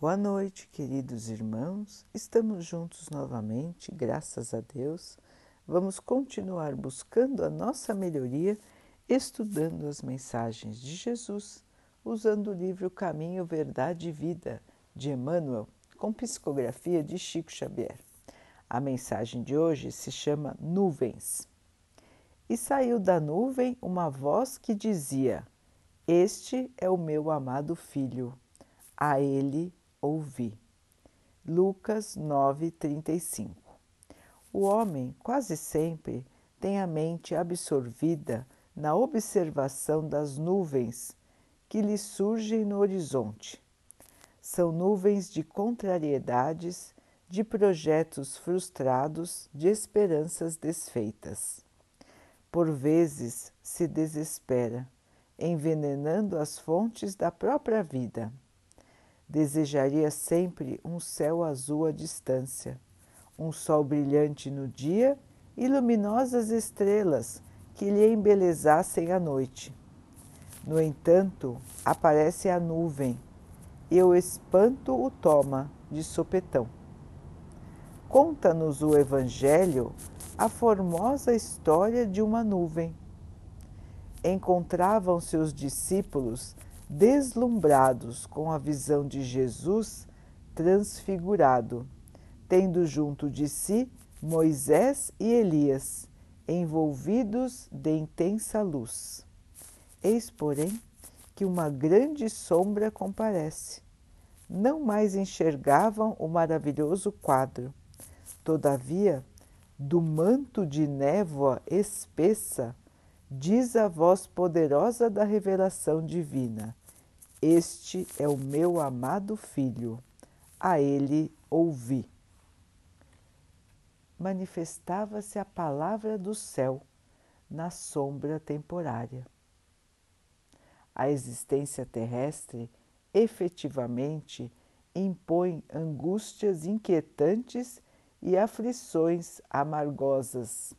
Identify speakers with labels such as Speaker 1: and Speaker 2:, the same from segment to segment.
Speaker 1: Boa noite, queridos irmãos. Estamos juntos novamente, graças a Deus. Vamos continuar buscando a nossa melhoria, estudando as mensagens de Jesus, usando o livro Caminho, Verdade e Vida de Emmanuel, com psicografia de Chico Xavier. A mensagem de hoje se chama Nuvens. E saiu da nuvem uma voz que dizia: Este é o meu amado filho, a ele ouvi. Lucas 9:35. O homem quase sempre tem a mente absorvida na observação das nuvens que lhe surgem no horizonte. São nuvens de contrariedades, de projetos frustrados, de esperanças desfeitas. Por vezes se desespera, envenenando as fontes da própria vida Desejaria sempre um céu azul à distância, um sol brilhante no dia e luminosas estrelas que lhe embelezassem a noite. No entanto, aparece a nuvem e o espanto o toma de sopetão. Conta-nos o Evangelho a formosa história de uma nuvem. Encontravam-se os discípulos deslumbrados com a visão de Jesus transfigurado, tendo junto de si Moisés e Elias, envolvidos de intensa luz. Eis, porém, que uma grande sombra comparece. Não mais enxergavam o maravilhoso quadro. Todavia, do manto de névoa espessa, diz a voz poderosa da revelação divina: Este é o meu amado filho, a ele ouvi. Manifestava-se a palavra do céu na sombra temporária. A existência terrestre efetivamente impõe angústias inquietantes e aflições amargosas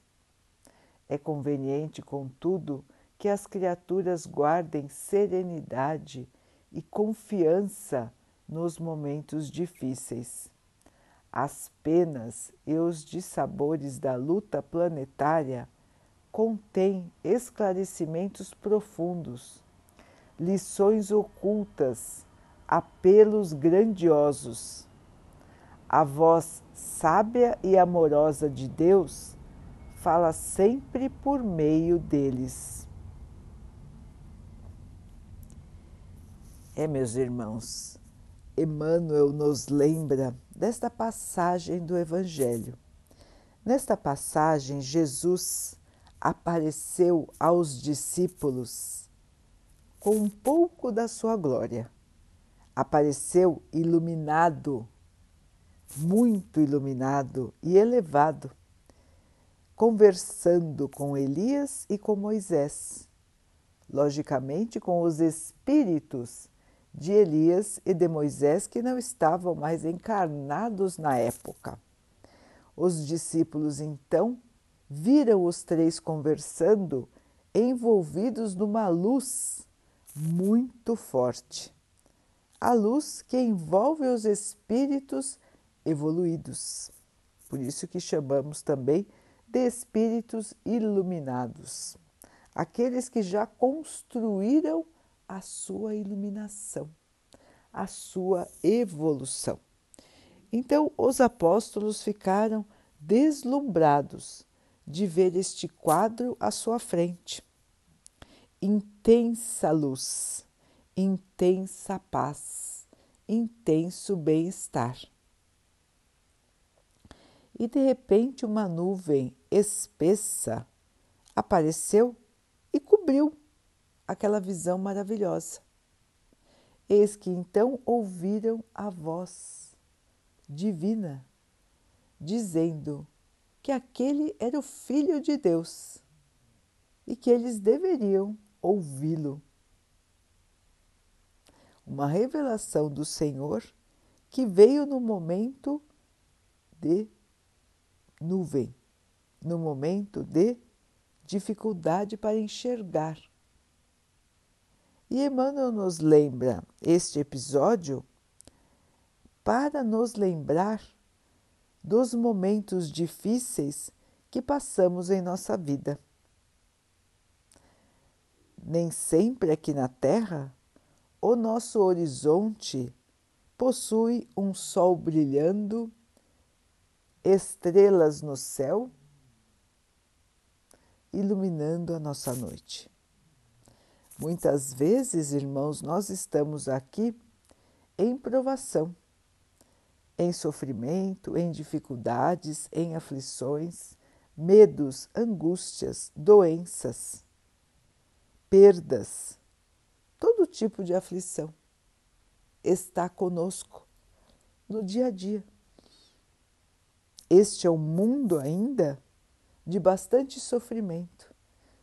Speaker 1: é conveniente, contudo, que as criaturas guardem serenidade e confiança nos momentos difíceis. As penas e os dissabores da luta planetária contêm esclarecimentos profundos, lições ocultas, apelos grandiosos. A voz sábia e amorosa de Deus fala sempre por meio deles. É, meus irmãos, Emmanuel nos lembra desta passagem do Evangelho. Nesta passagem, Jesus apareceu aos discípulos com um pouco da sua glória. Apareceu iluminado, muito iluminado e elevado conversando com Elias e com Moisés, logicamente com os espíritos de Elias e de Moisés que não estavam mais encarnados na época. Os discípulos então viram os três conversando, envolvidos numa luz muito forte. A luz que envolve os espíritos evoluídos. Por isso que chamamos também de espíritos iluminados, aqueles que já construíram a sua iluminação, a sua evolução. Então, os apóstolos ficaram deslumbrados de ver este quadro à sua frente. Intensa luz, intensa paz, intenso bem-estar e de repente uma nuvem espessa apareceu e cobriu aquela visão maravilhosa. Eis que então ouviram a voz divina dizendo que aquele era o Filho de Deus e que eles deveriam ouvi-lo. Uma revelação do Senhor que veio no momento de nuvem, no momento de dificuldade para enxergar. E Emmanuel nos lembra este episódio para nos lembrar dos momentos difíceis que passamos em nossa vida. Nem sempre aqui na Terra o nosso horizonte possui um sol brilhando, estrelas no céu, iluminando a nossa noite. Muitas vezes, irmãos, nós estamos aqui em provação, em sofrimento, em dificuldades, em aflições, medos, angústias, doenças, perdas, todo tipo de aflição está conosco no dia a dia. Este é um mundo ainda de bastante sofrimento,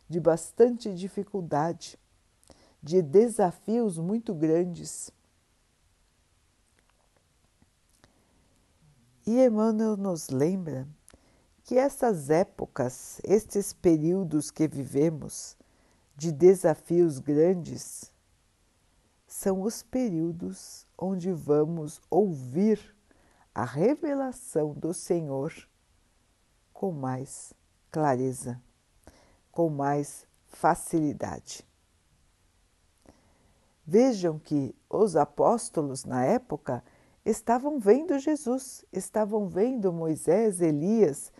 Speaker 1: de bastante dificuldade, de desafios muito grandes. E Emmanuel nos lembra que essas épocas, estes períodos que vivemos de desafios grandes, são os períodos onde vamos ouvir a revelação do Senhor com mais clareza, com mais facilidade. Vejam que os apóstolos na época estavam vendo Jesus, estavam vendo Moisés, Elias,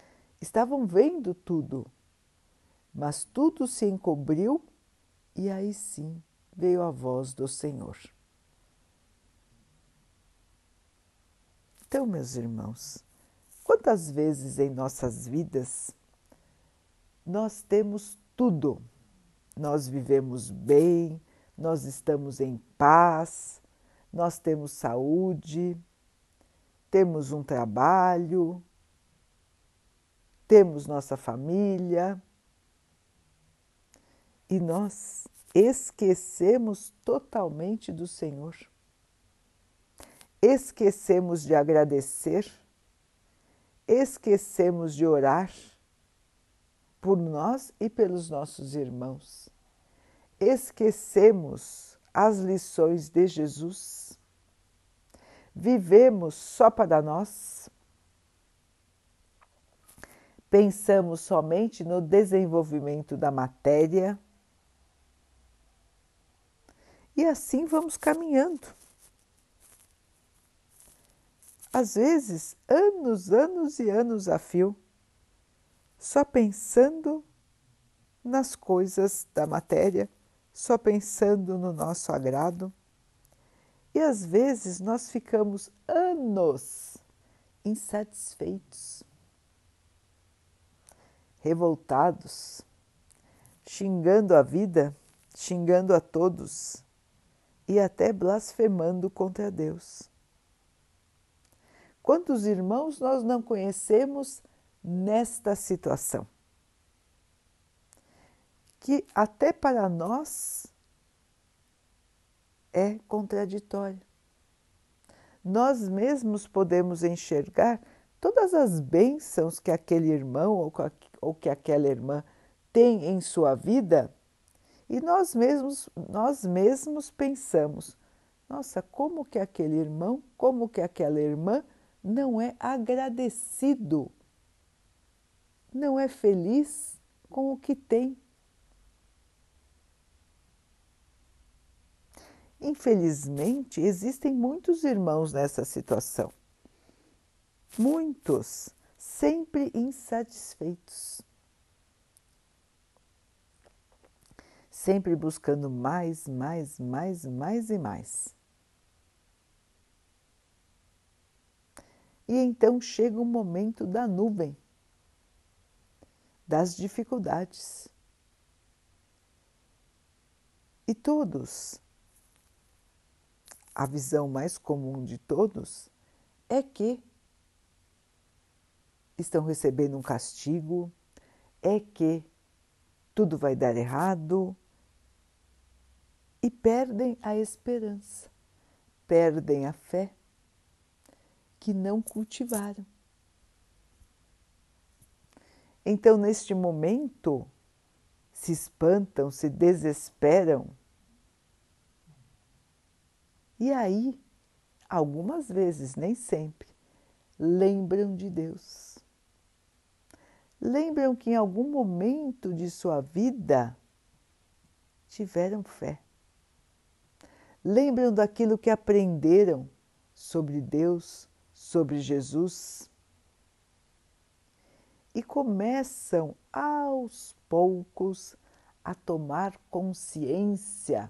Speaker 1: estavam vendo tudo. Mas tudo se encobriu e aí sim veio a voz do Senhor. Então, meus irmãos, quantas vezes em nossas vidas nós temos tudo, nós vivemos bem, nós estamos em paz, nós temos saúde, temos um trabalho, temos nossa família e nós esquecemos totalmente do Senhor. Esquecemos de agradecer, esquecemos de orar por nós e pelos nossos irmãos. Esquecemos as lições de Jesus. Vivemos só para nós. Pensamos somente no desenvolvimento da matéria. E assim vamos caminhando. Às vezes, anos, anos e anos a fio, só pensando nas coisas da matéria só pensando no nosso agrado. E às vezes nós ficamos anos insatisfeitos, revoltados, xingando a vida, xingando a todos e até blasfemando contra Deus. Quantos irmãos nós não conhecemos nesta situação? Que até para nós é contraditório. Nós mesmos podemos enxergar todas as bênçãos que aquele irmão ou que aquela irmã tem em sua vida e nós mesmos, nós mesmos pensamos: nossa, como que aquele irmão, como que aquela irmã não é agradecido, não é feliz com o que tem. Infelizmente, existem muitos irmãos nessa situação. Muitos, sempre insatisfeitos. Sempre buscando mais, mais, mais, mais e mais. E então chega o momento da nuvem, das dificuldades. E todos a visão mais comum de todos é que estão recebendo um castigo, é que tudo vai dar errado e perdem a esperança, perdem a fé que não cultivaram. Então, neste momento, se espantam, se desesperam e aí algumas vezes, nem sempre, lembram de Deus. Lembram que em algum momento de sua vida tiveram fé. Lembram daquilo que aprenderam sobre Deus, sobre Jesus e começam aos poucos a tomar consciência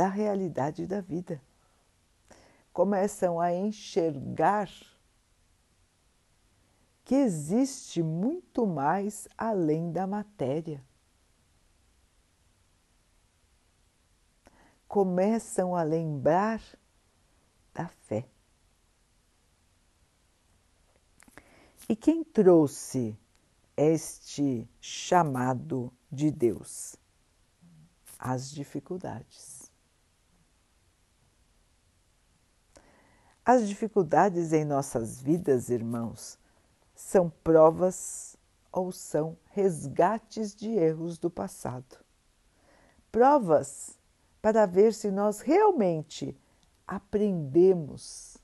Speaker 1: da realidade da vida. Começam a enxergar que existe muito mais além da matéria. Começam a lembrar da fé. E quem trouxe este chamado de Deus? As dificuldades. As dificuldades em nossas vidas, irmãos, são provas ou são resgates de erros do passado. Provas para ver se nós realmente aprendemos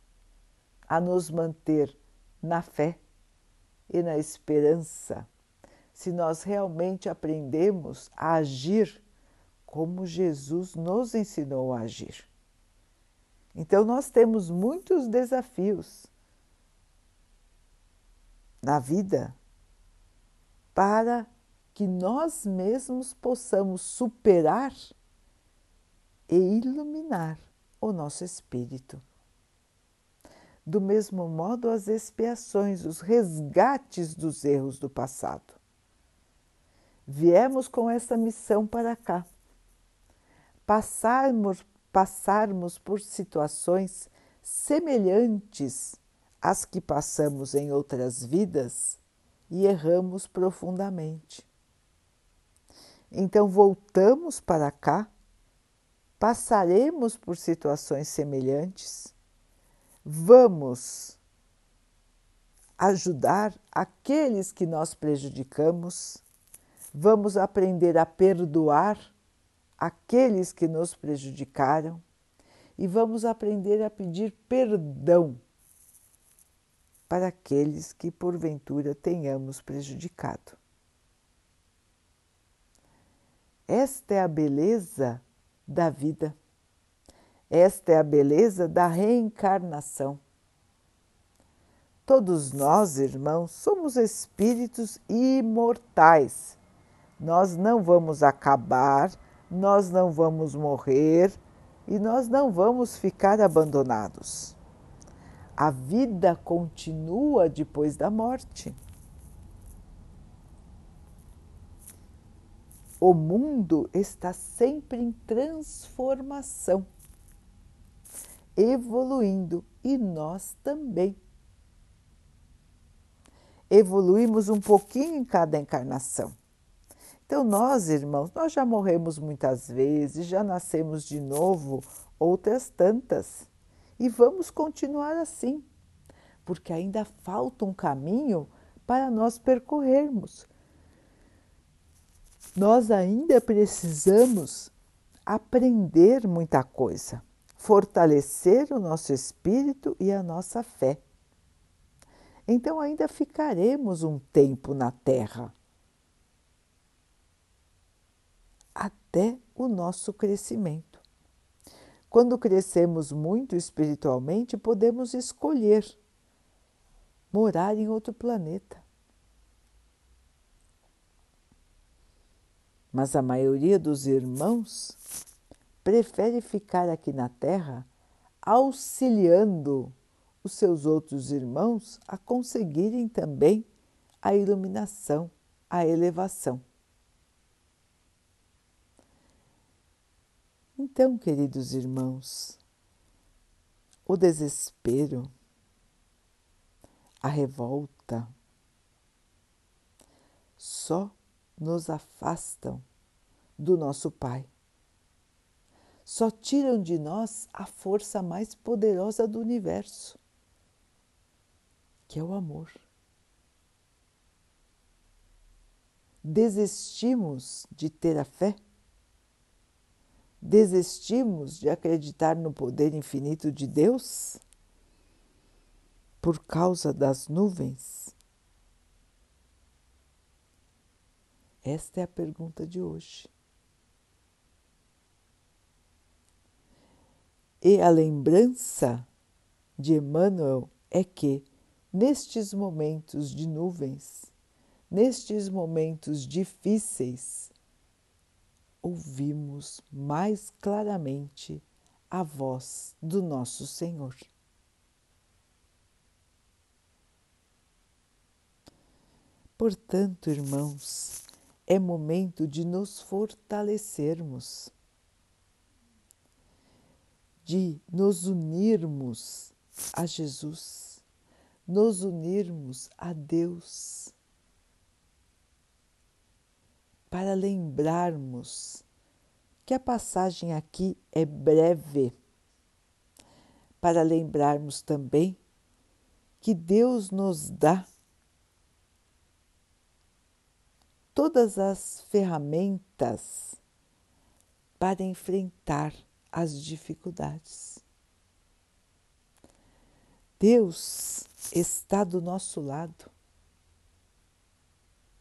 Speaker 1: a nos manter na fé e na esperança, se nós realmente aprendemos a agir como Jesus nos ensinou a agir. Então, nós temos muitos desafios na vida para que nós mesmos possamos superar e iluminar o nosso espírito. Do mesmo modo, as expiações, os resgates dos erros do passado. Viemos com essa missão para cá. Passarmos, passarmos por situações semelhantes às que passamos em outras vidas e erramos profundamente. Então voltamos para cá, passaremos por situações semelhantes vamos ajudar aqueles que nós prejudicamos, vamos aprender a perdoar aqueles que nos prejudicaram e vamos aprender a pedir perdão para aqueles que porventura tenhamos prejudicado. Esta é a beleza da vida. Esta é a beleza da reencarnação. Todos nós, irmãos, somos espíritos imortais. Nós não vamos acabar, nós não vamos morrer e nós não vamos ficar abandonados. A vida continua depois da morte. O mundo está sempre em transformação evoluindo e nós também. Evoluímos um pouquinho em cada encarnação. Então, nós, irmãos, nós já morremos muitas vezes, já nascemos de novo outras tantas. E vamos continuar assim, porque ainda falta um caminho para nós percorrermos. Nós ainda precisamos aprender muita coisa fortalecer o nosso espírito e a nossa fé. Então, ainda ficaremos um tempo na Terra até o nosso crescimento. Quando crescemos muito espiritualmente, podemos escolher morar em outro planeta. Mas a maioria dos irmãos prefere ficar aqui na Terra auxiliando os seus outros irmãos a conseguirem também a iluminação, a elevação. Então, queridos irmãos, o desespero, a revolta, só nos afastam do nosso Pai só tiram de nós a força mais poderosa do universo, que é o amor. Desistimos de ter a fé desistimos de acreditar no poder infinito de Deus? Por causa das nuvens? Esta é a pergunta de hoje. E a lembrança de Emmanuel é que, nestes momentos de nuvens, nestes momentos difíceis, ouvimos mais claramente a voz do nosso Senhor. Portanto, irmãos, é momento de nos fortalecermos, de nos unirmos a Jesus, nos unirmos a Deus, para lembrarmos que a passagem aqui é breve, para lembrarmos também que Deus nos dá todas as ferramentas para enfrentar as dificuldades. Deus está do nosso lado,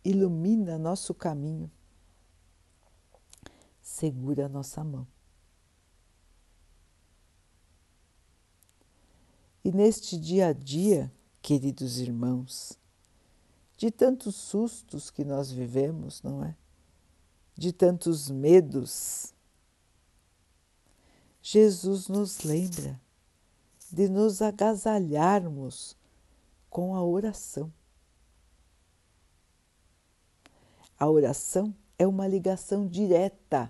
Speaker 1: ilumina nosso caminho, segura nossa mão. E neste dia a dia, queridos irmãos, de tantos sustos que nós vivemos, não é? De tantos medos. Jesus nos lembra de nos agasalharmos com a oração. A oração é uma ligação direta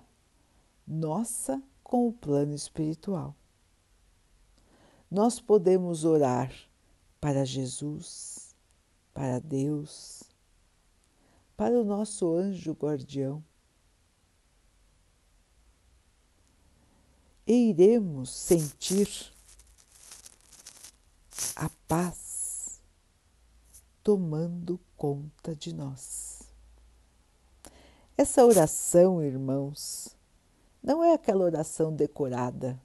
Speaker 1: nossa com o plano espiritual. Nós podemos orar para Jesus, para Deus, para o nosso anjo guardião. E iremos sentir a paz tomando conta de nós. Essa oração, irmãos, não é aquela oração decorada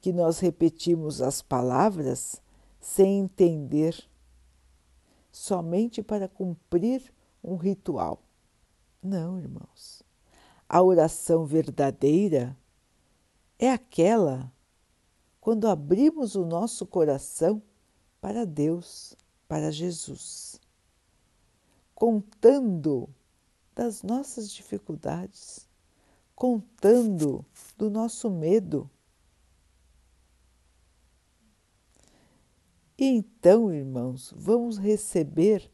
Speaker 1: que nós repetimos as palavras sem entender somente para cumprir um ritual. Não, irmãos. A oração verdadeira é aquela quando abrimos o nosso coração para Deus, para Jesus, contando das nossas dificuldades, contando do nosso medo. E então, irmãos, vamos receber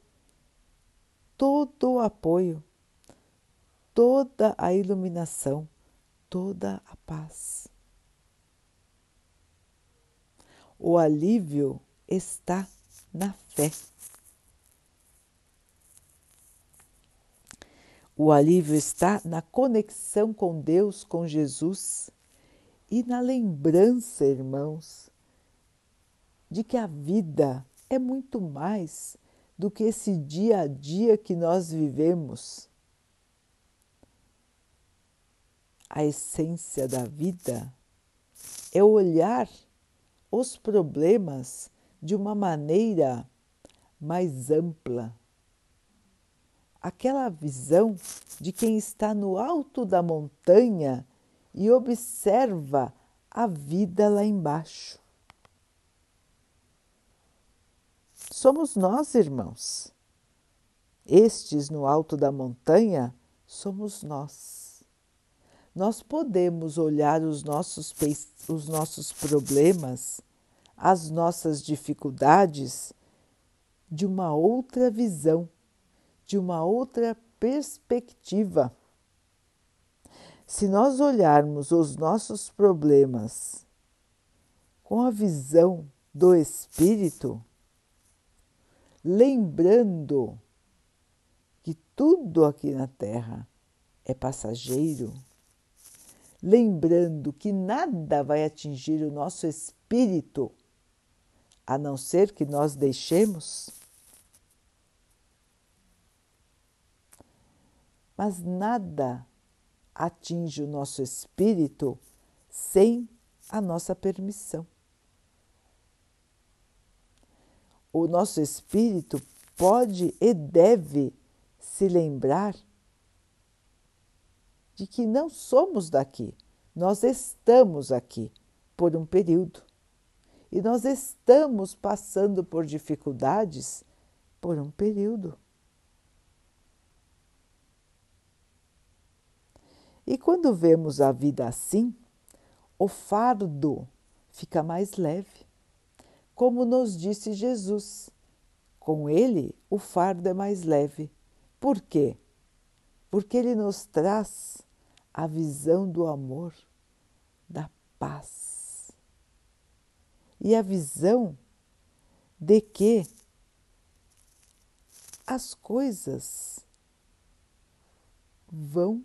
Speaker 1: todo o apoio, toda a iluminação, toda a paz. O alívio está na fé. O alívio está na conexão com Deus, com Jesus e na lembrança, irmãos, de que a vida é muito mais do que esse dia a dia que nós vivemos. A essência da vida é olhar os problemas de uma maneira mais ampla. Aquela visão de quem está no alto da montanha e observa a vida lá embaixo. somos nós, irmãos. Estes no alto da montanha somos nós. Nós podemos olhar os nossos, os nossos problemas, as nossas dificuldades de uma outra visão, de uma outra perspectiva. Se nós olharmos os nossos problemas com a visão do Espírito, lembrando que tudo aqui na Terra é passageiro, lembrando que nada vai atingir o nosso espírito a não ser que nós deixemos. Mas nada atinge o nosso espírito sem a nossa permissão. O nosso espírito pode e deve se lembrar de que não somos daqui, nós estamos aqui por um período e nós estamos passando por dificuldades por um período. E quando vemos a vida assim, o fardo fica mais leve. Como nos disse Jesus, com ele o fardo é mais leve. Por quê? Porque ele nos traz a visão do amor, da paz e a visão de que as coisas vão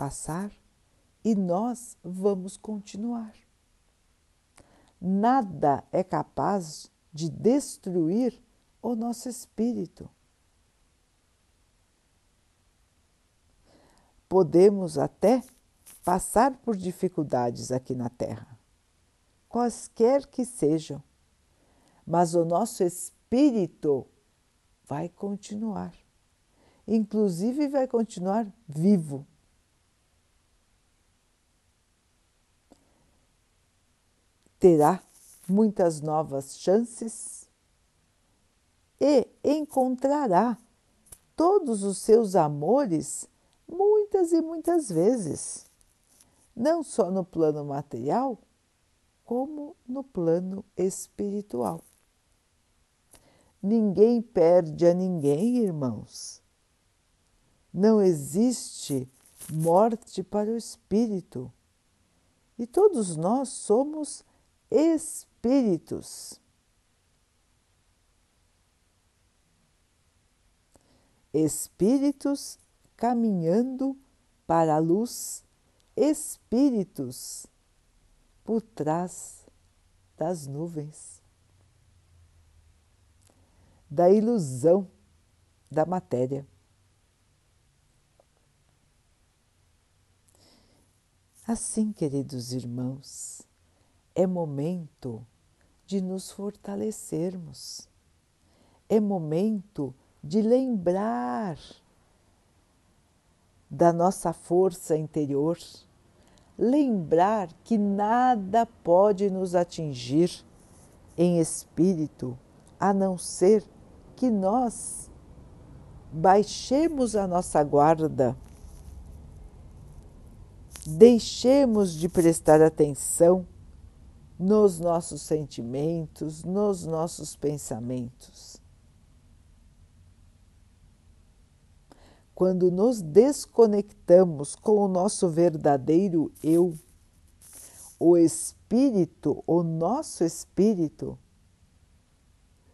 Speaker 1: passar e nós vamos continuar. Nada é capaz de destruir o nosso espírito. Podemos até passar por dificuldades aqui na Terra, quaisquer que sejam, mas o nosso espírito vai continuar, inclusive vai continuar vivo terá muitas novas chances e encontrará todos os seus amores muitas e muitas vezes, não só no plano material, como no plano espiritual. Ninguém perde a ninguém, irmãos. Não existe morte para o espírito. E todos nós somos espíritos. Espíritos caminhando para a luz, espíritos por trás das nuvens, da ilusão da matéria. Assim, queridos irmãos, é momento de nos fortalecermos, é momento de lembrar da nossa força interior, lembrar que nada pode nos atingir em espírito a não ser que nós baixemos a nossa guarda, deixemos de prestar atenção nos nossos sentimentos, nos nossos pensamentos. Quando nos desconectamos com o nosso verdadeiro eu, o espírito, o nosso espírito,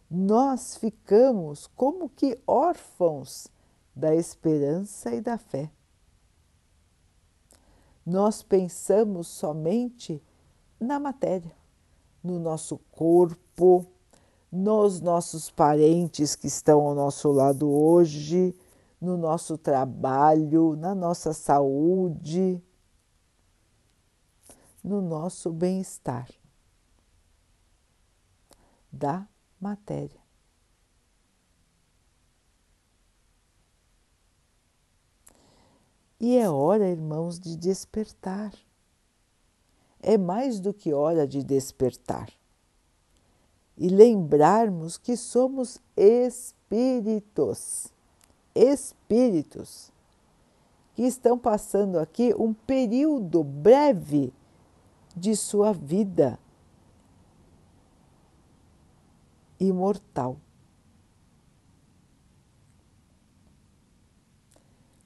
Speaker 1: nós ficamos como que órfãos da esperança e da fé. Nós pensamos somente na matéria, no nosso corpo, nos nossos parentes que estão ao nosso lado hoje, no nosso trabalho, na nossa saúde, no nosso bem-estar da matéria. E é hora, irmãos, de despertar é mais do que hora de despertar e lembrarmos que somos espíritos, espíritos que estão passando aqui um período breve de sua vida imortal.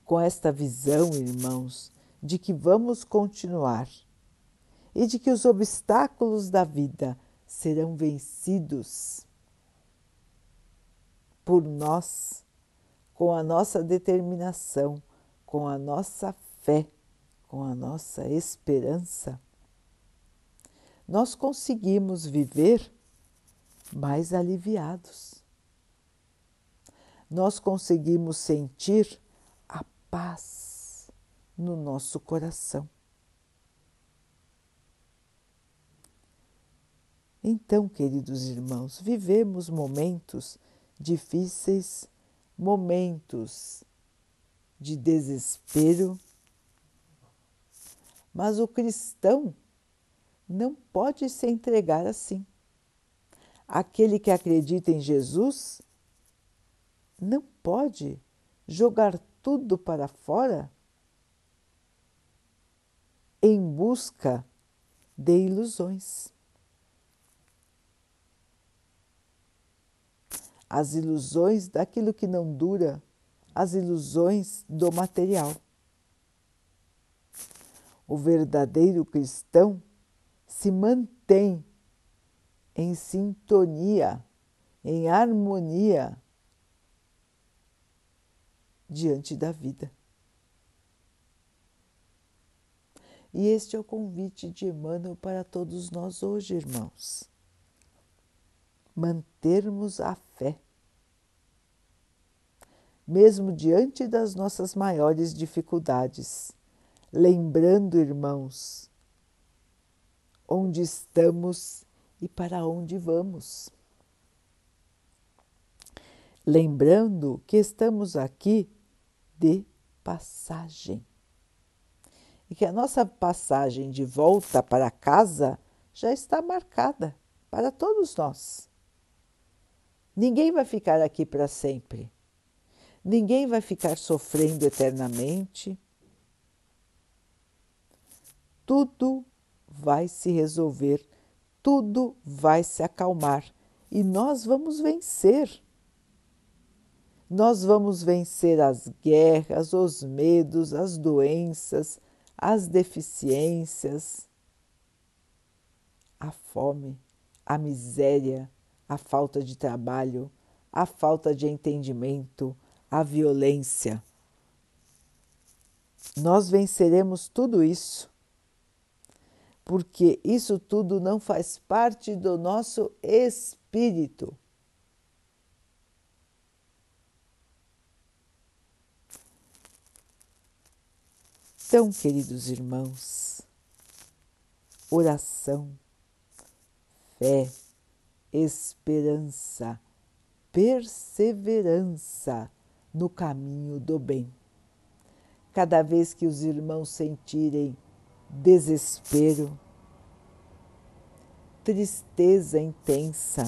Speaker 1: Com esta visão, irmãos, de que vamos continuar e de que os obstáculos da vida serão vencidos por nós, com a nossa determinação, com a nossa fé, com a nossa esperança, nós conseguimos viver mais aliviados. Nós conseguimos sentir a paz no nosso coração. Então, queridos irmãos, vivemos momentos difíceis, momentos de desespero, mas o cristão não pode se entregar assim. Aquele que acredita em Jesus não pode jogar tudo para fora em busca de ilusões. As ilusões daquilo que não dura, as ilusões do material. O verdadeiro cristão se mantém em sintonia, em harmonia diante da vida. E este é o convite de Emmanuel para todos nós hoje, irmãos. Mantermos a fé, mesmo diante das nossas maiores dificuldades, lembrando, irmãos, onde estamos e para onde vamos. Lembrando que estamos aqui de passagem e que a nossa passagem de volta para casa já está marcada para todos nós. Ninguém vai ficar aqui para sempre. Ninguém vai ficar sofrendo eternamente. Tudo vai se resolver, tudo vai se acalmar e nós vamos vencer. Nós vamos vencer as guerras, os medos, as doenças, as deficiências, a fome, a miséria, a falta de trabalho, a falta de entendimento, a violência. Nós venceremos tudo isso, porque isso tudo não faz parte do nosso espírito. Então, queridos irmãos, oração, fé, esperança, perseverança no caminho do bem. Cada vez que os irmãos sentirem desespero, tristeza intensa,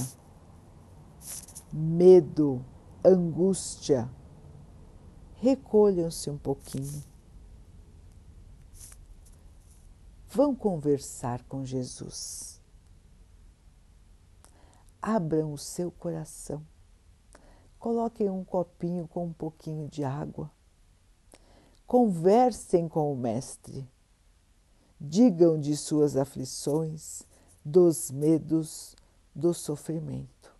Speaker 1: medo, angústia, recolham-se um pouquinho Vão conversar com Jesus. Abram o seu coração. Coloquem um copinho com um pouquinho de água. Conversem com o Mestre. Digam de suas aflições, dos medos, do sofrimento.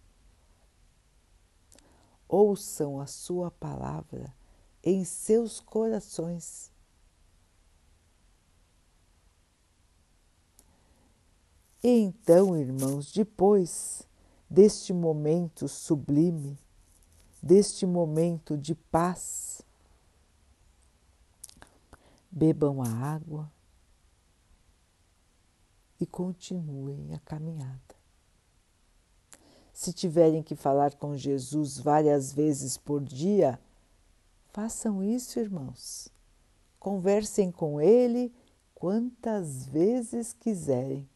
Speaker 1: Ouçam a Sua palavra em seus corações então, irmãos, depois deste momento sublime, deste momento de paz, bebam a água e continuem a caminhada. Se tiverem que falar com Jesus várias vezes por dia, façam isso, irmãos. Conversem com Ele quantas vezes quiserem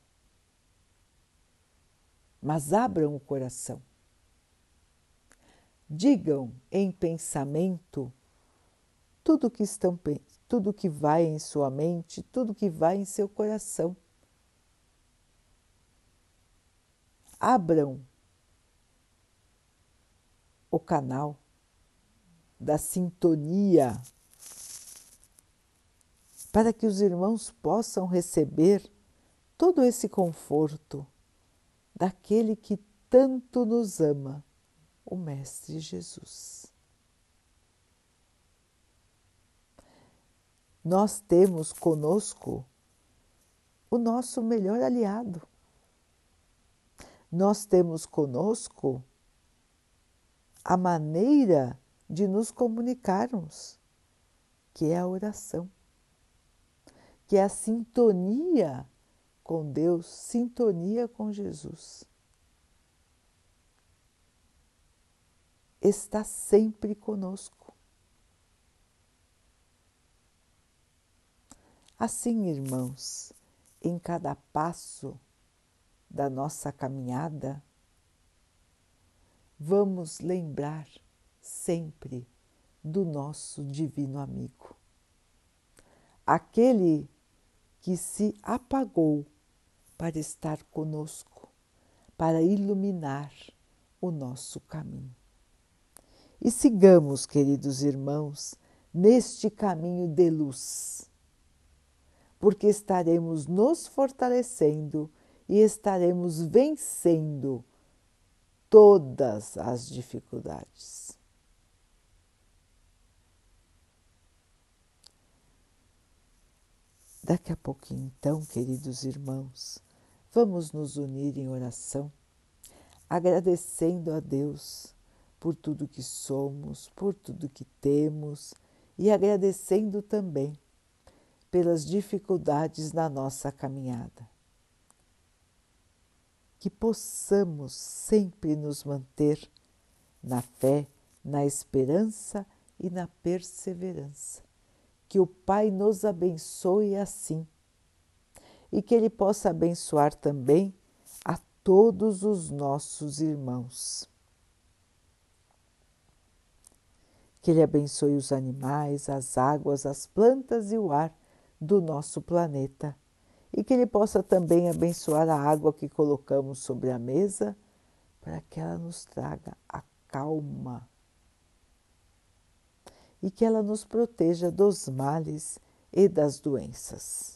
Speaker 1: mas abram o coração. Digam em pensamento tudo que estão tudo que vai em sua mente, tudo que vai em seu coração. Abram o canal da sintonia para que os irmãos possam receber todo esse conforto daquele que tanto nos ama, o Mestre Jesus. Nós temos conosco o nosso melhor aliado. Nós temos conosco a maneira de nos comunicarmos, que é a oração. que é a sintonia com Deus, sintonia com Jesus. Está sempre conosco. Assim, irmãos, em cada passo da nossa caminhada, vamos lembrar sempre do nosso divino amigo, aquele que se apagou para estar conosco, para iluminar o nosso caminho. E sigamos, queridos irmãos, neste caminho de luz, porque estaremos nos fortalecendo e estaremos vencendo todas as dificuldades. Daqui a pouquinho, então, queridos irmãos, vamos nos unir em oração, agradecendo a Deus por tudo que somos, por tudo que temos e agradecendo também pelas dificuldades na nossa caminhada que possamos sempre nos manter na fé, na esperança e na perseverança. Que o Pai nos abençoe assim e que Ele possa abençoar também a todos os nossos irmãos. Que Ele abençoe os animais, as águas, as plantas e o ar do nosso planeta e que Ele possa também abençoar a água que colocamos sobre a mesa para que ela nos traga a calma e que ela nos proteja dos males e das doenças.